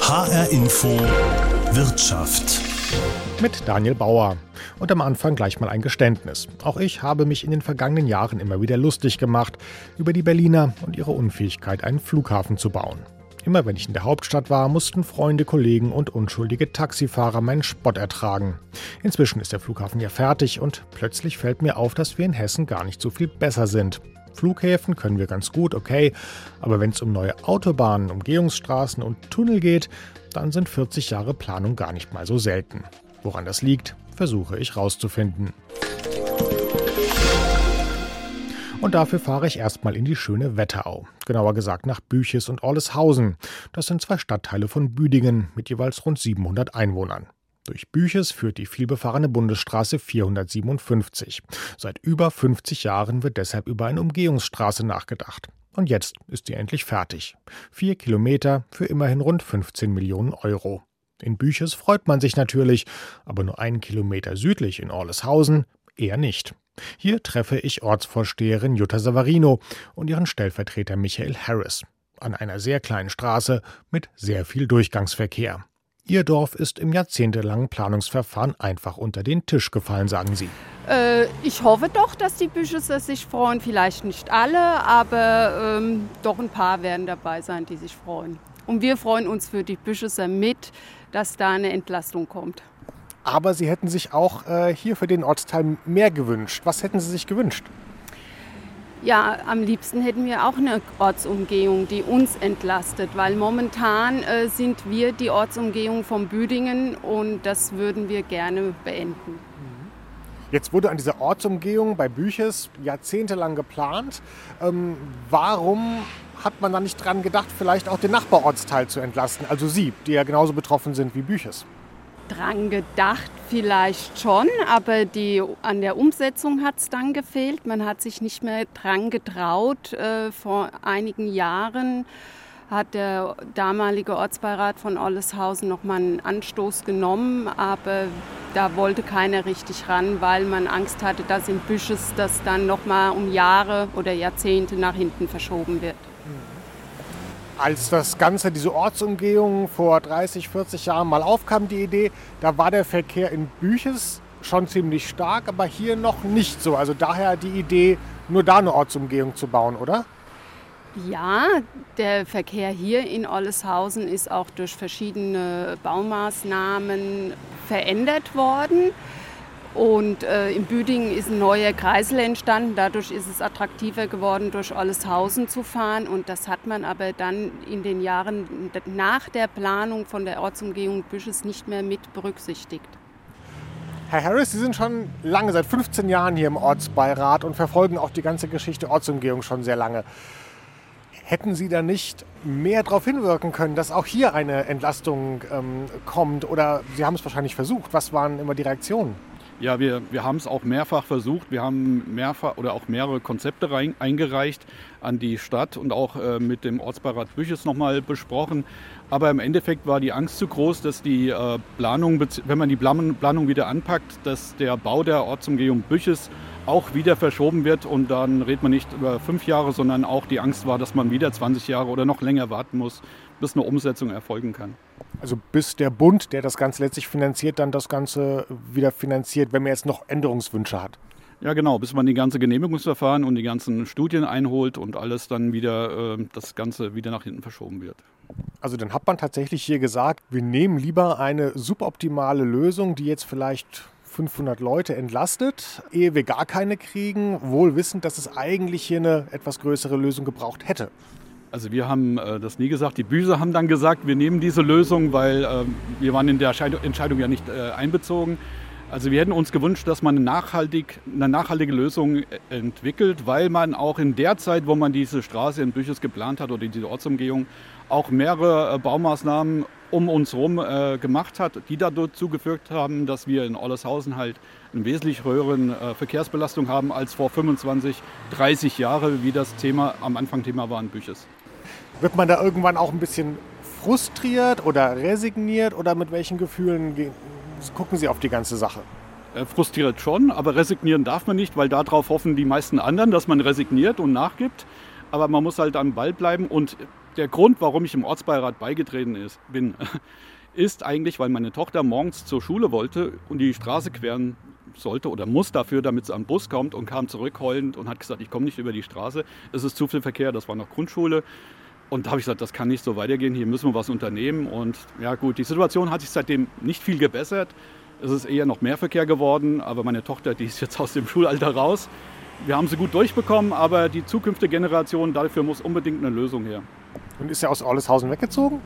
HR Info Wirtschaft. Mit Daniel Bauer. Und am Anfang gleich mal ein Geständnis. Auch ich habe mich in den vergangenen Jahren immer wieder lustig gemacht über die Berliner und ihre Unfähigkeit, einen Flughafen zu bauen. Immer wenn ich in der Hauptstadt war, mussten Freunde, Kollegen und unschuldige Taxifahrer meinen Spott ertragen. Inzwischen ist der Flughafen ja fertig und plötzlich fällt mir auf, dass wir in Hessen gar nicht so viel besser sind. Flughäfen können wir ganz gut, okay, aber wenn es um neue Autobahnen, Umgehungsstraßen und Tunnel geht, dann sind 40 Jahre Planung gar nicht mal so selten. Woran das liegt, versuche ich rauszufinden. Und dafür fahre ich erstmal in die schöne Wetterau. Genauer gesagt nach Büches und Orleshausen. Das sind zwei Stadtteile von Büdingen mit jeweils rund 700 Einwohnern. Durch Büches führt die vielbefahrene Bundesstraße 457. Seit über 50 Jahren wird deshalb über eine Umgehungsstraße nachgedacht. Und jetzt ist sie endlich fertig. Vier Kilometer für immerhin rund 15 Millionen Euro. In Büches freut man sich natürlich, aber nur einen Kilometer südlich in Orleshausen eher nicht. Hier treffe ich Ortsvorsteherin Jutta Savarino und ihren Stellvertreter Michael Harris an einer sehr kleinen Straße mit sehr viel Durchgangsverkehr. Ihr Dorf ist im jahrzehntelangen Planungsverfahren einfach unter den Tisch gefallen, sagen Sie. Äh, ich hoffe doch, dass die Bischöfe sich freuen. Vielleicht nicht alle, aber ähm, doch ein paar werden dabei sein, die sich freuen. Und wir freuen uns für die Bischöfe mit, dass da eine Entlastung kommt. Aber Sie hätten sich auch äh, hier für den Ortsteil mehr gewünscht. Was hätten Sie sich gewünscht? Ja, am liebsten hätten wir auch eine Ortsumgehung, die uns entlastet, weil momentan äh, sind wir die Ortsumgehung von Büdingen und das würden wir gerne beenden. Jetzt wurde an dieser Ortsumgehung bei Büches jahrzehntelang geplant. Ähm, warum hat man da nicht dran gedacht, vielleicht auch den Nachbarortsteil zu entlasten, also Sie, die ja genauso betroffen sind wie Büches? Dran gedacht, vielleicht schon, aber die, an der Umsetzung hat es dann gefehlt. Man hat sich nicht mehr dran getraut. Äh, vor einigen Jahren hat der damalige Ortsbeirat von Olleshausen nochmal einen Anstoß genommen, aber da wollte keiner richtig ran, weil man Angst hatte, dass in Büsches das dann nochmal um Jahre oder Jahrzehnte nach hinten verschoben wird. Als das Ganze, diese Ortsumgehung vor 30, 40 Jahren mal aufkam, die Idee, da war der Verkehr in Büches schon ziemlich stark, aber hier noch nicht so. Also daher die Idee, nur da eine Ortsumgehung zu bauen, oder? Ja, der Verkehr hier in Olleshausen ist auch durch verschiedene Baumaßnahmen verändert worden. Und äh, in Büdingen ist ein neuer Kreisel entstanden. Dadurch ist es attraktiver geworden, durch Olleshausen zu fahren. Und das hat man aber dann in den Jahren nach der Planung von der Ortsumgehung Büsches nicht mehr mit berücksichtigt. Herr Harris, Sie sind schon lange, seit 15 Jahren hier im Ortsbeirat und verfolgen auch die ganze Geschichte Ortsumgehung schon sehr lange. Hätten Sie da nicht mehr darauf hinwirken können, dass auch hier eine Entlastung ähm, kommt? Oder Sie haben es wahrscheinlich versucht. Was waren immer die Reaktionen? Ja, wir, wir haben es auch mehrfach versucht. Wir haben mehrfach oder auch mehrere Konzepte rein, eingereicht an die Stadt und auch äh, mit dem Ortsbeirat Büches nochmal besprochen. Aber im Endeffekt war die Angst zu groß, dass die äh, Planung, wenn man die Planung wieder anpackt, dass der Bau der Ortsumgehung Büches auch wieder verschoben wird. Und dann redet man nicht über fünf Jahre, sondern auch die Angst war, dass man wieder 20 Jahre oder noch länger warten muss, bis eine Umsetzung erfolgen kann. Also bis der Bund, der das Ganze letztlich finanziert, dann das Ganze wieder finanziert, wenn man jetzt noch Änderungswünsche hat. Ja, genau, bis man die ganze Genehmigungsverfahren und die ganzen Studien einholt und alles dann wieder, äh, das Ganze wieder nach hinten verschoben wird. Also dann hat man tatsächlich hier gesagt, wir nehmen lieber eine suboptimale Lösung, die jetzt vielleicht 500 Leute entlastet, ehe wir gar keine kriegen, wohl wissend, dass es eigentlich hier eine etwas größere Lösung gebraucht hätte. Also wir haben äh, das nie gesagt. Die Büse haben dann gesagt, wir nehmen diese Lösung, weil äh, wir waren in der Entscheidung ja nicht äh, einbezogen. Also wir hätten uns gewünscht, dass man eine, nachhaltig, eine nachhaltige Lösung äh, entwickelt, weil man auch in der Zeit, wo man diese Straße in Büches geplant hat oder diese Ortsumgehung, auch mehrere äh, Baumaßnahmen um uns herum äh, gemacht hat, die dazu geführt haben, dass wir in Ollershausen halt eine wesentlich höheren Verkehrsbelastung haben als vor 25, 30 Jahren, wie das Thema am Anfang Thema war in Büches. Wird man da irgendwann auch ein bisschen frustriert oder resigniert oder mit welchen Gefühlen gucken Sie auf die ganze Sache? Äh, frustriert schon, aber resignieren darf man nicht, weil darauf hoffen die meisten anderen, dass man resigniert und nachgibt. Aber man muss halt am Ball bleiben und der Grund, warum ich im Ortsbeirat beigetreten ist, bin, ist eigentlich, weil meine Tochter morgens zur Schule wollte und die Straße queren sollte oder muss dafür, damit sie am Bus kommt und kam zurück heulend und hat gesagt, ich komme nicht über die Straße. Es ist zu viel Verkehr, das war noch Grundschule. Und da habe ich gesagt, das kann nicht so weitergehen, hier müssen wir was unternehmen. Und ja gut, die Situation hat sich seitdem nicht viel gebessert. Es ist eher noch mehr Verkehr geworden, aber meine Tochter, die ist jetzt aus dem Schulalter raus. Wir haben sie gut durchbekommen, aber die zukünftige Generation, dafür muss unbedingt eine Lösung her. Und ist er aus Orleshausen weggezogen?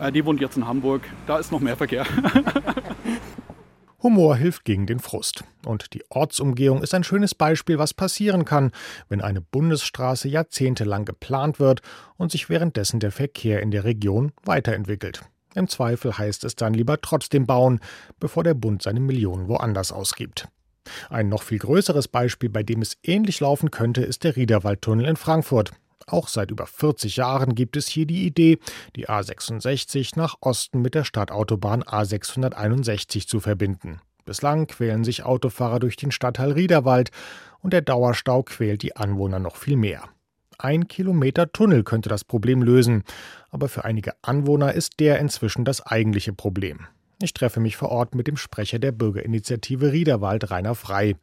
Äh, die wohnt jetzt in Hamburg, da ist noch mehr Verkehr. Humor hilft gegen den Frust. Und die Ortsumgehung ist ein schönes Beispiel, was passieren kann, wenn eine Bundesstraße jahrzehntelang geplant wird und sich währenddessen der Verkehr in der Region weiterentwickelt. Im Zweifel heißt es dann lieber trotzdem bauen, bevor der Bund seine Millionen woanders ausgibt. Ein noch viel größeres Beispiel, bei dem es ähnlich laufen könnte, ist der Riederwaldtunnel in Frankfurt. Auch seit über 40 Jahren gibt es hier die Idee, die A66 nach Osten mit der Stadtautobahn A661 zu verbinden. Bislang quälen sich Autofahrer durch den Stadtteil Riederwald und der Dauerstau quält die Anwohner noch viel mehr. Ein Kilometer Tunnel könnte das Problem lösen, aber für einige Anwohner ist der inzwischen das eigentliche Problem. Ich treffe mich vor Ort mit dem Sprecher der Bürgerinitiative Riederwald, Rainer Frei.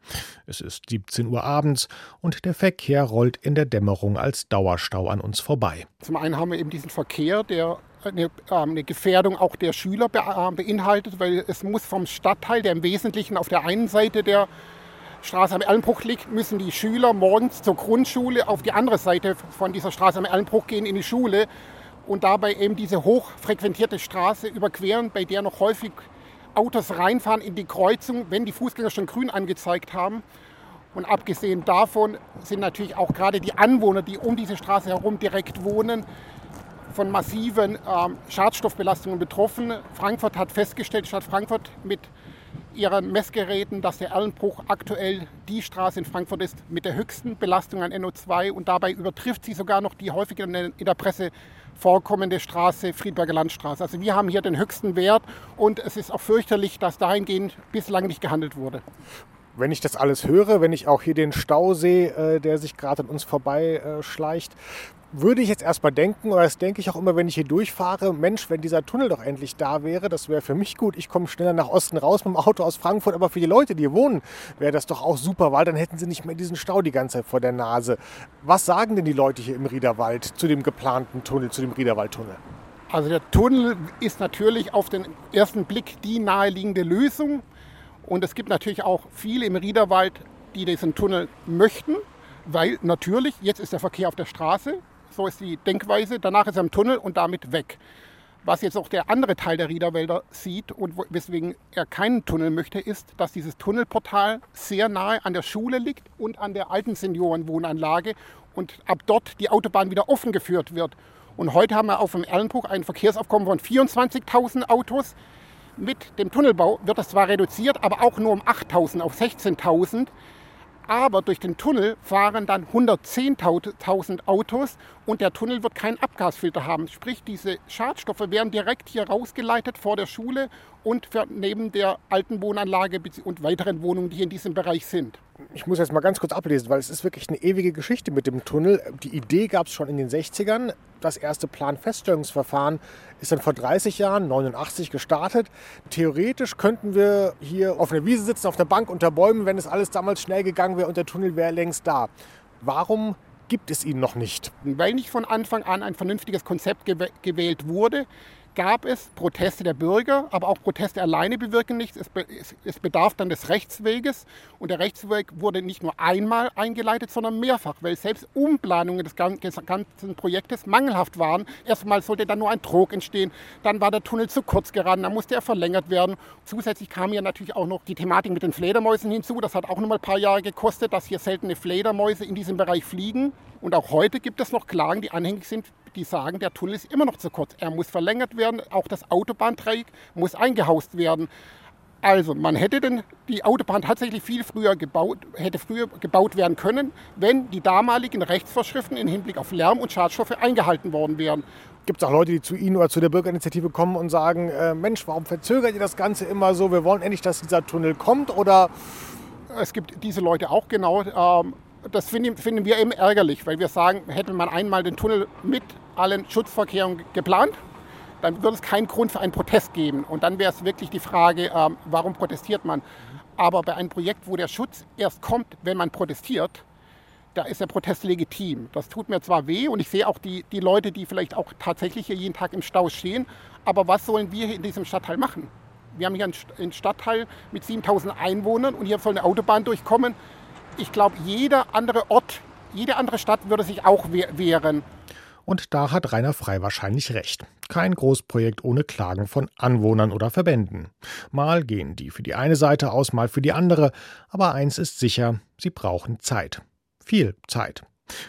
Es ist 17 Uhr abends und der Verkehr rollt in der Dämmerung als Dauerstau an uns vorbei. Zum einen haben wir eben diesen Verkehr, der eine, ähm, eine, Gefährdung auch der Schüler äh, beinhaltet, weil es muss vom Stadtteil, der im Wesentlichen auf der einen Seite der Straße am Erlenbruch liegt, müssen die Schüler morgens zur Grundschule auf die andere Seite von dieser Straße am Erlenbruch gehen in die Schule und dabei eben diese hochfrequentierte Straße überqueren, bei der noch häufig Autos reinfahren in die Kreuzung, wenn die Fußgänger schon grün angezeigt haben. Und abgesehen davon sind natürlich auch gerade die Anwohner, die um diese Straße herum direkt wohnen, von massiven ähm, Schadstoffbelastungen betroffen. Frankfurt hat festgestellt, Stadt Frankfurt mit ihren Messgeräten, dass der Erlenbruch aktuell die Straße in Frankfurt ist mit der höchsten Belastung an NO2 und dabei übertrifft sie sogar noch die häufig in der Presse vorkommende Straße, Friedberger Landstraße. Also wir haben hier den höchsten Wert und es ist auch fürchterlich, dass dahingehend bislang nicht gehandelt wurde. Wenn ich das alles höre, wenn ich auch hier den Stau sehe, äh, der sich gerade an uns vorbei äh, würde ich jetzt erstmal denken, oder das denke ich auch immer, wenn ich hier durchfahre, Mensch, wenn dieser Tunnel doch endlich da wäre, das wäre für mich gut. Ich komme schneller nach Osten raus mit dem Auto aus Frankfurt, aber für die Leute, die hier wohnen, wäre das doch auch super, weil dann hätten sie nicht mehr diesen Stau die ganze Zeit vor der Nase. Was sagen denn die Leute hier im Riederwald zu dem geplanten Tunnel, zu dem Riederwaldtunnel? Also der Tunnel ist natürlich auf den ersten Blick die naheliegende Lösung. Und es gibt natürlich auch viele im Riederwald, die diesen Tunnel möchten, weil natürlich, jetzt ist der Verkehr auf der Straße, so ist die Denkweise. Danach ist er im Tunnel und damit weg. Was jetzt auch der andere Teil der Riederwälder sieht und weswegen er keinen Tunnel möchte, ist, dass dieses Tunnelportal sehr nahe an der Schule liegt und an der alten Seniorenwohnanlage und ab dort die Autobahn wieder offen geführt wird. Und heute haben wir auf dem Erlenbruch ein Verkehrsaufkommen von 24.000 Autos. Mit dem Tunnelbau wird das zwar reduziert, aber auch nur um 8.000 auf 16.000 aber durch den Tunnel fahren dann 110.000 Autos und der Tunnel wird keinen Abgasfilter haben. Sprich, diese Schadstoffe werden direkt hier rausgeleitet vor der Schule und neben der alten Wohnanlage und weiteren Wohnungen, die in diesem Bereich sind. Ich muss jetzt mal ganz kurz ablesen, weil es ist wirklich eine ewige Geschichte mit dem Tunnel. Die Idee gab es schon in den 60ern. Das erste Planfeststellungsverfahren ist dann vor 30 Jahren, 89, gestartet. Theoretisch könnten wir hier auf einer Wiese sitzen, auf der Bank unter Bäumen, wenn es alles damals schnell gegangen wäre und der Tunnel wäre längst da. Warum gibt es ihn noch nicht? Weil nicht von Anfang an ein vernünftiges Konzept gewählt wurde, gab es Proteste der Bürger, aber auch Proteste alleine bewirken nichts. Es, be es, bedarf dann des Rechtsweges und der Rechtsweg wurde nicht nur einmal eingeleitet, sondern mehrfach, weil selbst Umplanungen des ganzen Projektes mangelhaft waren. Erstmal sollte dann nur ein Trog entstehen, dann war der Tunnel zu kurz geraten, dann musste er verlängert werden. Zusätzlich kam ja natürlich auch noch die Thematik mit den Fledermäusen hinzu. Das hat auch noch mal ein paar Jahre gekostet, dass hier seltene Fledermäuse in diesem Bereich fliegen. Und auch heute gibt es noch Klagen, die anhängig sind, die sagen, der Tunnel ist immer noch zu kurz. Er muss verlängert werden, auch das Autobahndreieck muss eingehaust werden. Also man hätte denn die Autobahn tatsächlich viel früher gebaut, hätte früher gebaut werden können, wenn die damaligen Rechtsvorschriften im Hinblick auf Lärm und Schadstoffe eingehalten worden wären. Gibt es auch Leute, die zu Ihnen oder zu der Bürgerinitiative kommen und sagen, äh, Mensch, warum verzögert ihr das Ganze immer so? Wir wollen endlich, dass dieser Tunnel kommt oder? Es gibt diese Leute auch genau. Ähm, das finden, wir eben ärgerlich, weil wir sagen, hätte man einmal den Tunnel mit allen Schutzverkehren geplant, dann würde es keinen Grund für einen Protest geben. Und dann wäre es wirklich die Frage, ähm, warum protestiert man? Aber bei einem Projekt, wo der Schutz erst kommt, wenn man protestiert, da ist der Protest legitim. Das tut mir zwar weh und ich sehe auch die, die Leute, die vielleicht auch tatsächlich hier jeden Tag im Stau stehen, aber was sollen wir in diesem Stadtteil machen? Wir haben hier einen Stadtteil mit 7000 Einwohnern und hier soll eine Autobahn durchkommen. Ich glaube, jeder andere Ort, jede andere Stadt würde sich auch wehren. Und da hat Rainer Frei wahrscheinlich recht. Kein Großprojekt ohne Klagen von Anwohnern oder Verbänden. Mal gehen die für die eine Seite aus, mal für die andere. Aber eins ist sicher, sie brauchen Zeit. Viel Zeit.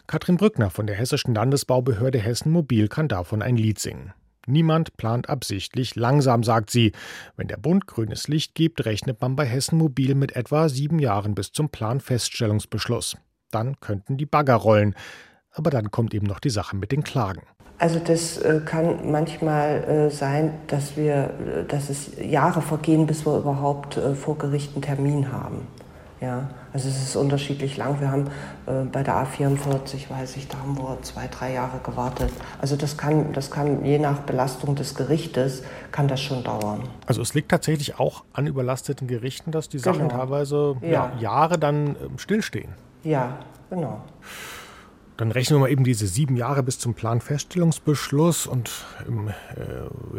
Katrin Brückner von der Hessischen Landesbaubehörde Hessen Mobil kann davon ein Lied singen. Niemand plant absichtlich langsam, sagt sie. Wenn der Bund grünes Licht gibt, rechnet man bei Hessen Mobil mit etwa sieben Jahren bis zum Planfeststellungsbeschluss. Dann könnten die Bagger rollen. Aber dann kommt eben noch die Sache mit den Klagen. Also das äh, kann manchmal äh, sein, dass wir, äh, dass es Jahre vergehen, bis wir überhaupt vor Gericht einen Termin haben. Ja, also es ist unterschiedlich lang. Wir haben bei der A44, weiß ich, da haben wir zwei, drei Jahre gewartet. Also das kann, das kann je nach Belastung des Gerichtes kann das schon dauern. Also es liegt tatsächlich auch an überlasteten Gerichten, dass die Sachen genau. teilweise ja. Ja, Jahre dann ähm, stillstehen. Ja, genau. Dann rechnen wir mal eben diese sieben Jahre bis zum Planfeststellungsbeschluss und im, äh,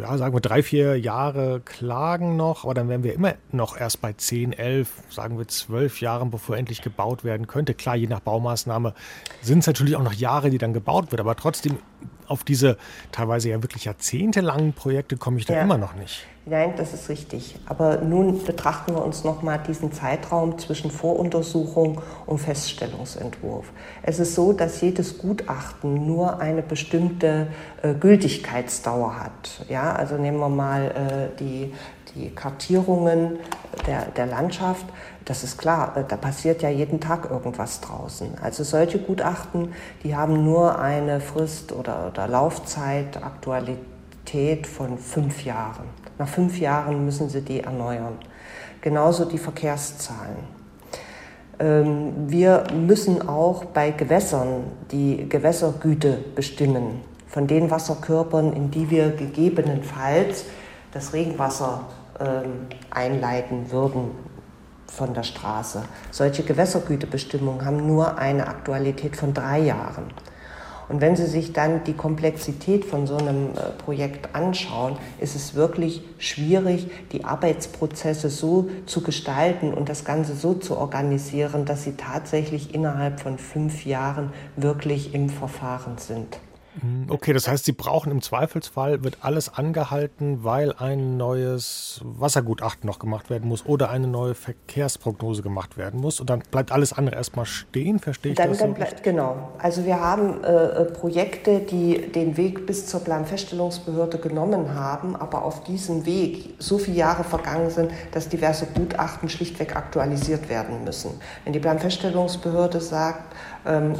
ja, sagen wir drei, vier Jahre Klagen noch, aber dann wären wir immer noch erst bei zehn, elf, sagen wir zwölf Jahren, bevor endlich gebaut werden könnte. Klar, je nach Baumaßnahme sind es natürlich auch noch Jahre, die dann gebaut wird, aber trotzdem auf diese teilweise ja wirklich jahrzehntelangen Projekte komme ich da ja. immer noch nicht. Nein, das ist richtig. Aber nun betrachten wir uns noch mal diesen Zeitraum zwischen Voruntersuchung und Feststellungsentwurf. Es ist so, dass jedes Gutachten nur eine bestimmte äh, Gültigkeitsdauer hat. Ja, also nehmen wir mal äh, die, die Kartierungen der, der Landschaft. Das ist klar, äh, da passiert ja jeden Tag irgendwas draußen. Also solche Gutachten, die haben nur eine Frist oder, oder Laufzeit, Aktualität von fünf Jahren. Nach fünf Jahren müssen sie die erneuern. Genauso die Verkehrszahlen. Ähm, wir müssen auch bei Gewässern die Gewässergüte bestimmen, von den Wasserkörpern, in die wir gegebenenfalls das Regenwasser einleiten würden von der Straße. Solche Gewässergütebestimmungen haben nur eine Aktualität von drei Jahren. Und wenn Sie sich dann die Komplexität von so einem äh, Projekt anschauen, ist es wirklich schwierig, die Arbeitsprozesse so zu gestalten und das Ganze so zu organisieren, dass sie tatsächlich innerhalb von fünf Jahren wirklich im Verfahren sind. Mhm, okay, das heißt, Sie brauchen im Zweifelsfall, wird alles angehalten, weil ein neues Wassergutachten noch gemacht werden muss oder eine neue Verkehrsprognose gemacht werden muss. Und dann bleibt alles andere erstmal stehen, verstehe ich dann, das? Dann bleibt, genau. Also wir haben äh, äh, Projekte, die den Weg bis zur Planfeststellungsbehörde genommen haben, aber auf diesem Weg so viele Jahre vergangen sind, dass diverse Gutachten schlichtweg aktualisiert werden müssen. Wenn die Planfeststellungsbehörde sagt, ähm,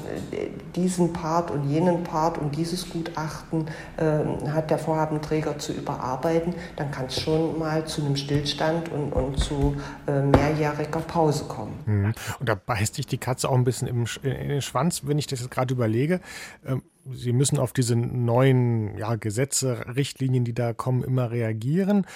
diesen Part und jenen Part und dieses Gutachten äh, hat der Vorhabenträger zu überarbeiten, dann kann es schon mal zu einem Stillstand und, und zu äh, mehrjähriger Pause kommen. Mhm. Und da beißt sich die Katze auch ein bisschen im, in den Schwanz, wenn ich das jetzt gerade überlege. Ähm, Sie müssen auf diese neuen ja, Gesetze, Richtlinien, die da kommen, immer reagieren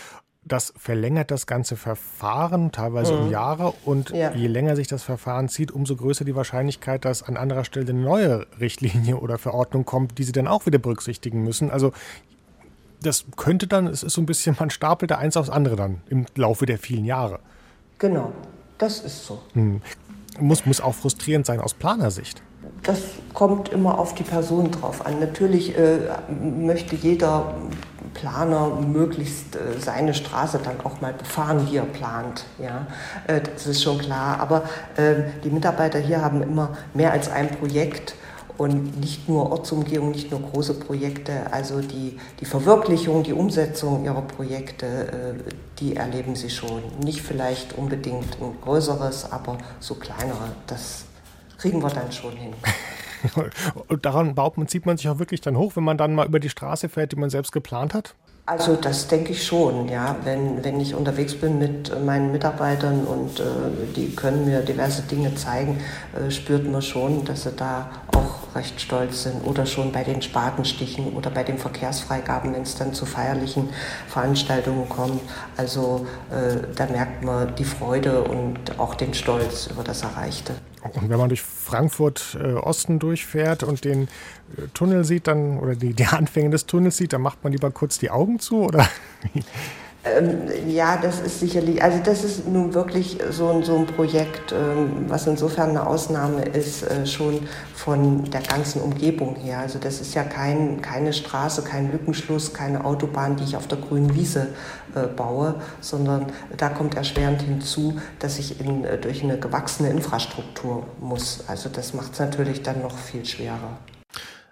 das verlängert das ganze Verfahren teilweise mhm. um Jahre und ja. je länger sich das Verfahren zieht, umso größer die Wahrscheinlichkeit, dass an anderer Stelle eine neue Richtlinie oder Verordnung kommt, die sie dann auch wieder berücksichtigen müssen. Also das könnte dann, es ist so ein bisschen, man stapelt da eins aufs andere dann im Laufe der vielen Jahre. Genau, das ist so. Hm. Muss, muss auch frustrierend sein aus Planersicht. Das kommt immer auf die Person drauf an. Natürlich äh, möchte jeder Planer möglichst äh, seine Straße dann auch mal befahren, wie er plant. Ja, äh, das ist schon klar. Aber äh, die Mitarbeiter hier haben immer mehr als ein Projekt und nicht nur Ortsumgehung, nicht nur große Projekte. Also die, die Verwirklichung, die Umsetzung ihrer Projekte, äh, die erleben sie schon. Nicht vielleicht unbedingt ein größeres, aber so kleinere. Das kriegen wir dann schon hin. Und daran baut man, zieht man sich auch wirklich dann hoch, wenn man dann mal über die Straße fährt, die man selbst geplant hat? Also das denke ich schon, ja. Wenn, wenn ich unterwegs bin mit meinen Mitarbeitern und äh, die können mir diverse Dinge zeigen, äh, spürt man schon, dass sie da auch recht stolz sind. Oder schon bei den Spatenstichen oder bei den Verkehrsfreigaben, wenn es dann zu feierlichen Veranstaltungen kommt. Also äh, da merkt man die Freude und auch den Stolz über das Erreichte. Und wenn man durch Frankfurt äh, Osten durchfährt und den äh, Tunnel sieht, dann oder die, die Anfänge des Tunnels sieht, dann macht man lieber kurz die Augen zu oder? Ähm, ja, das ist sicherlich, also das ist nun wirklich so ein, so ein Projekt, ähm, was insofern eine Ausnahme ist, äh, schon von der ganzen Umgebung her. Also das ist ja kein, keine Straße, kein Lückenschluss, keine Autobahn, die ich auf der grünen Wiese äh, baue, sondern da kommt erschwerend hinzu, dass ich in, äh, durch eine gewachsene Infrastruktur muss. Also das macht es natürlich dann noch viel schwerer.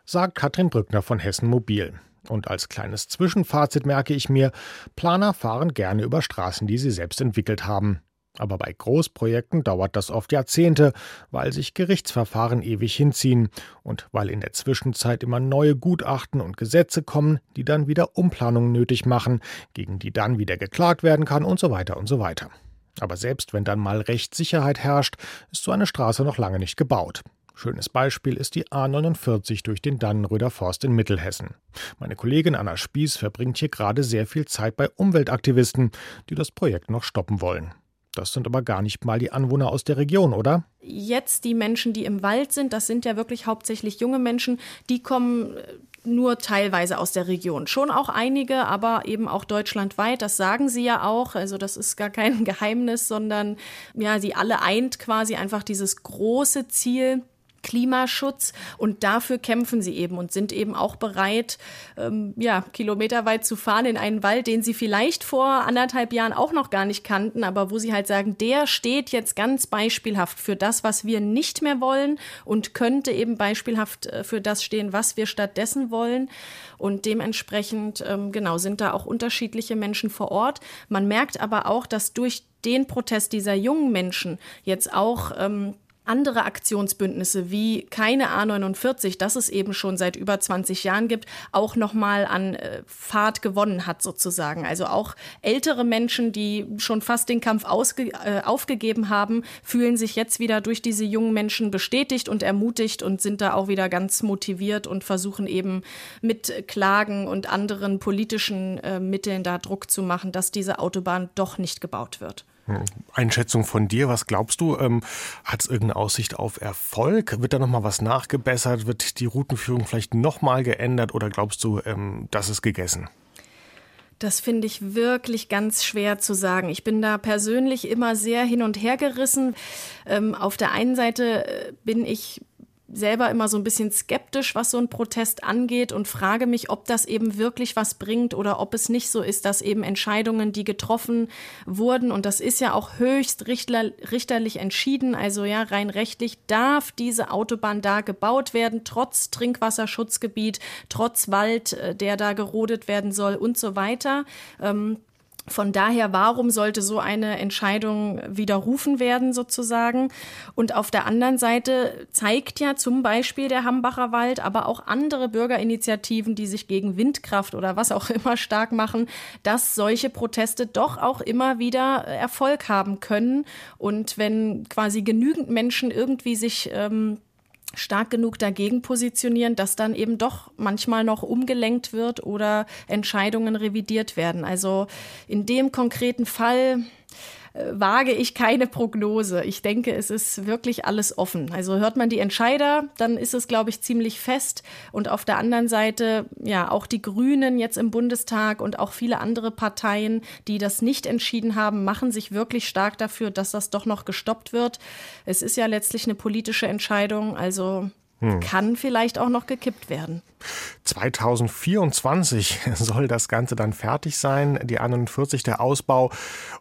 Sagt Katrin Brückner von Hessen Mobil. Und als kleines Zwischenfazit merke ich mir, Planer fahren gerne über Straßen, die sie selbst entwickelt haben. Aber bei Großprojekten dauert das oft Jahrzehnte, weil sich Gerichtsverfahren ewig hinziehen und weil in der Zwischenzeit immer neue Gutachten und Gesetze kommen, die dann wieder Umplanungen nötig machen, gegen die dann wieder geklagt werden kann und so weiter und so weiter. Aber selbst wenn dann mal Rechtssicherheit herrscht, ist so eine Straße noch lange nicht gebaut. Schönes Beispiel ist die A49 durch den Dannenröder Forst in Mittelhessen. Meine Kollegin Anna Spieß verbringt hier gerade sehr viel Zeit bei Umweltaktivisten, die das Projekt noch stoppen wollen. Das sind aber gar nicht mal die Anwohner aus der Region, oder? Jetzt die Menschen, die im Wald sind, das sind ja wirklich hauptsächlich junge Menschen, die kommen äh, nur teilweise aus der Region. Schon auch einige, aber eben auch deutschlandweit. Das sagen sie ja auch. Also das ist gar kein Geheimnis, sondern ja, sie alle eint quasi einfach dieses große Ziel, Klimaschutz und dafür kämpfen sie eben und sind eben auch bereit, ähm, ja, kilometerweit zu fahren in einen Wald, den sie vielleicht vor anderthalb Jahren auch noch gar nicht kannten, aber wo sie halt sagen, der steht jetzt ganz beispielhaft für das, was wir nicht mehr wollen und könnte eben beispielhaft äh, für das stehen, was wir stattdessen wollen. Und dementsprechend, ähm, genau, sind da auch unterschiedliche Menschen vor Ort. Man merkt aber auch, dass durch den Protest dieser jungen Menschen jetzt auch ähm, andere Aktionsbündnisse wie keine A49, das es eben schon seit über 20 Jahren gibt, auch nochmal an äh, Fahrt gewonnen hat sozusagen. Also auch ältere Menschen, die schon fast den Kampf ausge, äh, aufgegeben haben, fühlen sich jetzt wieder durch diese jungen Menschen bestätigt und ermutigt und sind da auch wieder ganz motiviert und versuchen eben mit Klagen und anderen politischen äh, Mitteln da Druck zu machen, dass diese Autobahn doch nicht gebaut wird. Einschätzung von dir, was glaubst du? Ähm, Hat es irgendeine Aussicht auf Erfolg? Wird da nochmal was nachgebessert? Wird die Routenführung vielleicht nochmal geändert oder glaubst du, ähm, das ist gegessen? Das finde ich wirklich ganz schwer zu sagen. Ich bin da persönlich immer sehr hin und her gerissen. Ähm, auf der einen Seite äh, bin ich selber immer so ein bisschen skeptisch, was so ein Protest angeht und frage mich, ob das eben wirklich was bringt oder ob es nicht so ist, dass eben Entscheidungen, die getroffen wurden, und das ist ja auch höchst richter, richterlich entschieden, also ja, rein rechtlich darf diese Autobahn da gebaut werden, trotz Trinkwasserschutzgebiet, trotz Wald, äh, der da gerodet werden soll und so weiter. Ähm, von daher, warum sollte so eine Entscheidung widerrufen werden sozusagen? Und auf der anderen Seite zeigt ja zum Beispiel der Hambacher Wald, aber auch andere Bürgerinitiativen, die sich gegen Windkraft oder was auch immer stark machen, dass solche Proteste doch auch immer wieder Erfolg haben können. Und wenn quasi genügend Menschen irgendwie sich ähm, stark genug dagegen positionieren, dass dann eben doch manchmal noch umgelenkt wird oder Entscheidungen revidiert werden. Also in dem konkreten Fall wage ich keine Prognose. Ich denke, es ist wirklich alles offen. Also hört man die Entscheider, dann ist es, glaube ich, ziemlich fest. Und auf der anderen Seite, ja, auch die Grünen jetzt im Bundestag und auch viele andere Parteien, die das nicht entschieden haben, machen sich wirklich stark dafür, dass das doch noch gestoppt wird. Es ist ja letztlich eine politische Entscheidung. Also hm. kann vielleicht auch noch gekippt werden. 2024 soll das Ganze dann fertig sein, die 41, der Ausbau.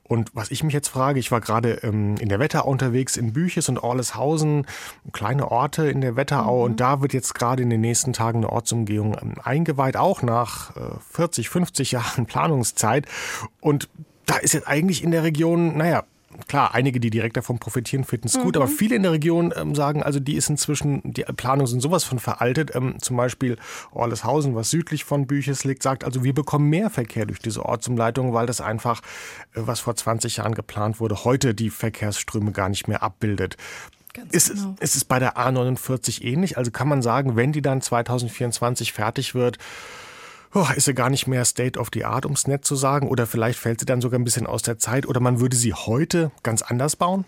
Und was ich mich jetzt frage, ich war gerade ähm, in der Wetterau unterwegs, in Büches und Orleshausen, kleine Orte in der Wetterau. Mhm. Und da wird jetzt gerade in den nächsten Tagen eine Ortsumgehung ähm, eingeweiht, auch nach äh, 40, 50 Jahren Planungszeit. Und da ist jetzt eigentlich in der Region, naja, klar, einige, die direkt davon profitieren, finden es mhm. gut, aber viele in der Region ähm, sagen, also die ist inzwischen, die Planungen sind sowas von veraltet. Ähm, zum Beispiel Orleshausen, was südlich von Büches liegt, sagt, also wir bekommen mehr Verkehr durch diese Ortsumleitung, weil das einfach, äh, was vor 20 Jahren geplant wurde, heute die Verkehrsströme gar nicht mehr abbildet. ist, genau. ist es bei der A49 ähnlich? Also kann man sagen, wenn die dann 2024 fertig wird, oh, ist sie gar nicht mehr State of the Art, um es nett zu sagen, oder vielleicht fällt sie dann sogar ein bisschen aus der Zeit, oder man würde sie heute ganz anders bauen?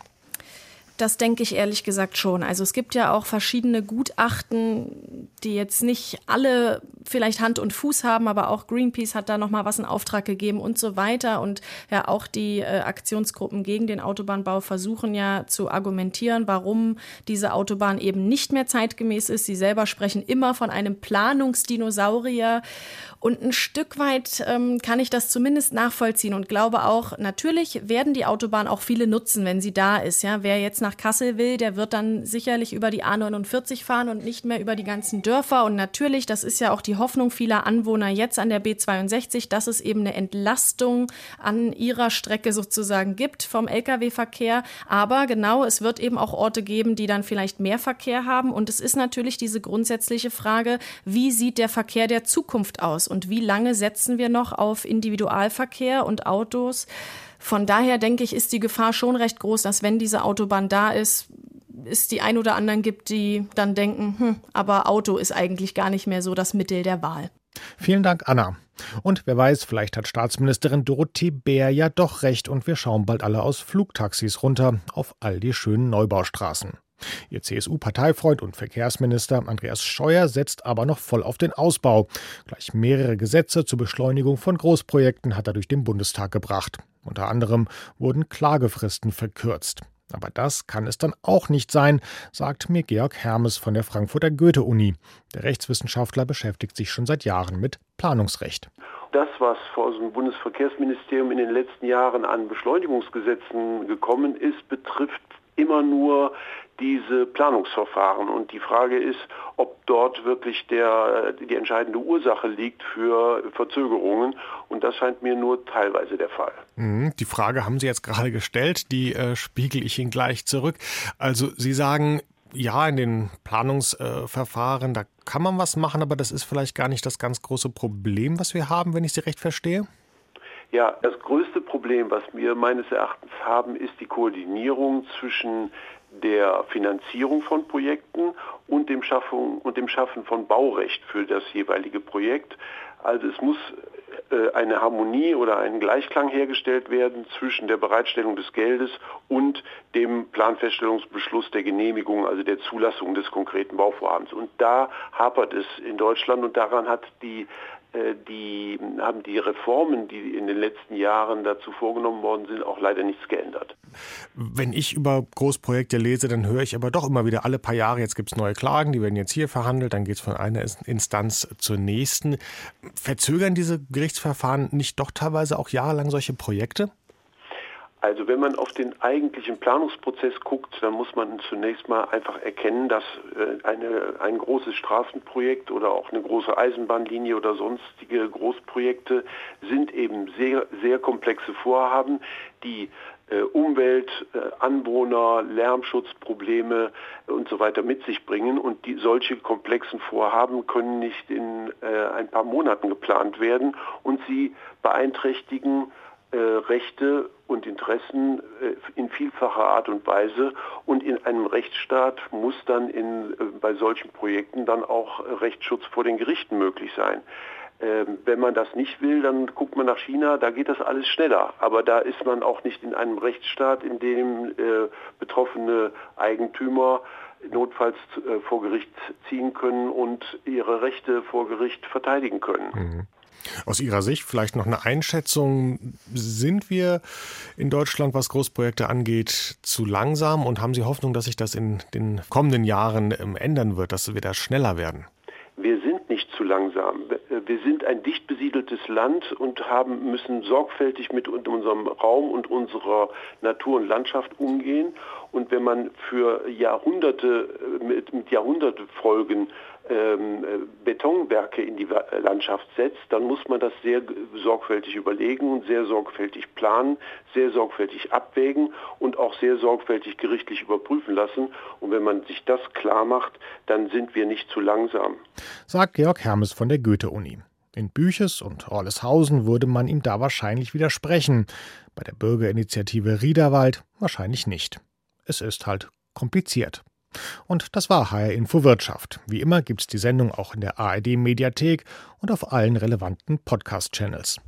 Das denke ich ehrlich gesagt schon. Also es gibt ja auch verschiedene Gutachten, die jetzt nicht alle vielleicht Hand und Fuß haben, aber auch Greenpeace hat da noch mal was in Auftrag gegeben und so weiter und ja auch die äh, Aktionsgruppen gegen den Autobahnbau versuchen ja zu argumentieren, warum diese Autobahn eben nicht mehr zeitgemäß ist. Sie selber sprechen immer von einem Planungsdinosaurier und ein Stück weit ähm, kann ich das zumindest nachvollziehen und glaube auch, natürlich werden die Autobahn auch viele nutzen, wenn sie da ist. Ja, wer jetzt nach Kassel will, der wird dann sicherlich über die A49 fahren und nicht mehr über die ganzen Dörfer. Und natürlich, das ist ja auch die Hoffnung vieler Anwohner jetzt an der B62, dass es eben eine Entlastung an ihrer Strecke sozusagen gibt vom Lkw-Verkehr. Aber genau, es wird eben auch Orte geben, die dann vielleicht mehr Verkehr haben. Und es ist natürlich diese grundsätzliche Frage, wie sieht der Verkehr der Zukunft aus? Und wie lange setzen wir noch auf Individualverkehr und Autos? Von daher denke ich, ist die Gefahr schon recht groß, dass wenn diese Autobahn da ist, es die ein oder anderen gibt, die dann denken, hm, aber Auto ist eigentlich gar nicht mehr so das Mittel der Wahl. Vielen Dank, Anna. Und wer weiß, vielleicht hat Staatsministerin Dorothee Bär ja doch recht und wir schauen bald alle aus Flugtaxis runter auf all die schönen Neubaustraßen. Ihr CSU-Parteifreund und Verkehrsminister Andreas Scheuer setzt aber noch voll auf den Ausbau. Gleich mehrere Gesetze zur Beschleunigung von Großprojekten hat er durch den Bundestag gebracht. Unter anderem wurden Klagefristen verkürzt. Aber das kann es dann auch nicht sein, sagt mir Georg Hermes von der Frankfurter Goethe-Uni. Der Rechtswissenschaftler beschäftigt sich schon seit Jahren mit Planungsrecht. Das, was vor dem Bundesverkehrsministerium in den letzten Jahren an Beschleunigungsgesetzen gekommen ist, betrifft immer nur diese Planungsverfahren. Und die Frage ist, ob dort wirklich der, die entscheidende Ursache liegt für Verzögerungen. Und das scheint mir nur teilweise der Fall. Mhm, die Frage haben Sie jetzt gerade gestellt, die äh, spiegel ich Ihnen gleich zurück. Also Sie sagen, ja, in den Planungsverfahren, äh, da kann man was machen, aber das ist vielleicht gar nicht das ganz große Problem, was wir haben, wenn ich Sie recht verstehe? Ja, das größte Problem, was wir meines Erachtens haben, ist die Koordinierung zwischen der Finanzierung von Projekten und dem, Schaffung, und dem Schaffen von Baurecht für das jeweilige Projekt. Also es muss äh, eine Harmonie oder ein Gleichklang hergestellt werden zwischen der Bereitstellung des Geldes und dem Planfeststellungsbeschluss der Genehmigung, also der Zulassung des konkreten Bauvorhabens. Und da hapert es in Deutschland und daran hat die die haben die Reformen, die in den letzten Jahren dazu vorgenommen worden sind, auch leider nichts geändert. Wenn ich über Großprojekte lese, dann höre ich aber doch immer wieder alle paar Jahre, jetzt gibt es neue Klagen, die werden jetzt hier verhandelt, dann geht es von einer Instanz zur nächsten. Verzögern diese Gerichtsverfahren nicht doch teilweise auch jahrelang solche Projekte? Also wenn man auf den eigentlichen Planungsprozess guckt, dann muss man zunächst mal einfach erkennen, dass äh, eine, ein großes Straßenprojekt oder auch eine große Eisenbahnlinie oder sonstige Großprojekte sind eben sehr, sehr komplexe Vorhaben, die äh, Umwelt, äh, Anwohner, Lärmschutzprobleme und so weiter mit sich bringen. Und die, solche komplexen Vorhaben können nicht in äh, ein paar Monaten geplant werden und sie beeinträchtigen äh, Rechte und Interessen äh, in vielfacher Art und Weise. Und in einem Rechtsstaat muss dann in, äh, bei solchen Projekten dann auch Rechtsschutz vor den Gerichten möglich sein. Ähm, wenn man das nicht will, dann guckt man nach China, da geht das alles schneller. Aber da ist man auch nicht in einem Rechtsstaat, in dem äh, betroffene Eigentümer notfalls äh, vor Gericht ziehen können und ihre Rechte vor Gericht verteidigen können. Mhm. Aus Ihrer Sicht vielleicht noch eine Einschätzung. Sind wir in Deutschland, was Großprojekte angeht, zu langsam und haben Sie Hoffnung, dass sich das in den kommenden Jahren ähm, ändern wird, dass wir da schneller werden? Wir sind nicht zu langsam. Wir sind ein dicht besiedeltes Land und haben, müssen sorgfältig mit unserem Raum und unserer Natur und Landschaft umgehen. Und wenn man für Jahrhunderte, mit, mit Jahrhundertefolgen ähm, Betonwerke in die Landschaft setzt, dann muss man das sehr sorgfältig überlegen und sehr sorgfältig planen, sehr sorgfältig abwägen und auch sehr sorgfältig gerichtlich überprüfen lassen. Und wenn man sich das klar macht, dann sind wir nicht zu langsam. Sagt Georg Hermes von der Goethe-Uni. In Büches und Orleshausen würde man ihm da wahrscheinlich widersprechen. Bei der Bürgerinitiative Riederwald wahrscheinlich nicht. Es ist halt kompliziert. Und das war HR Info Wirtschaft. Wie immer gibt's die Sendung auch in der ARD Mediathek und auf allen relevanten Podcast-Channels.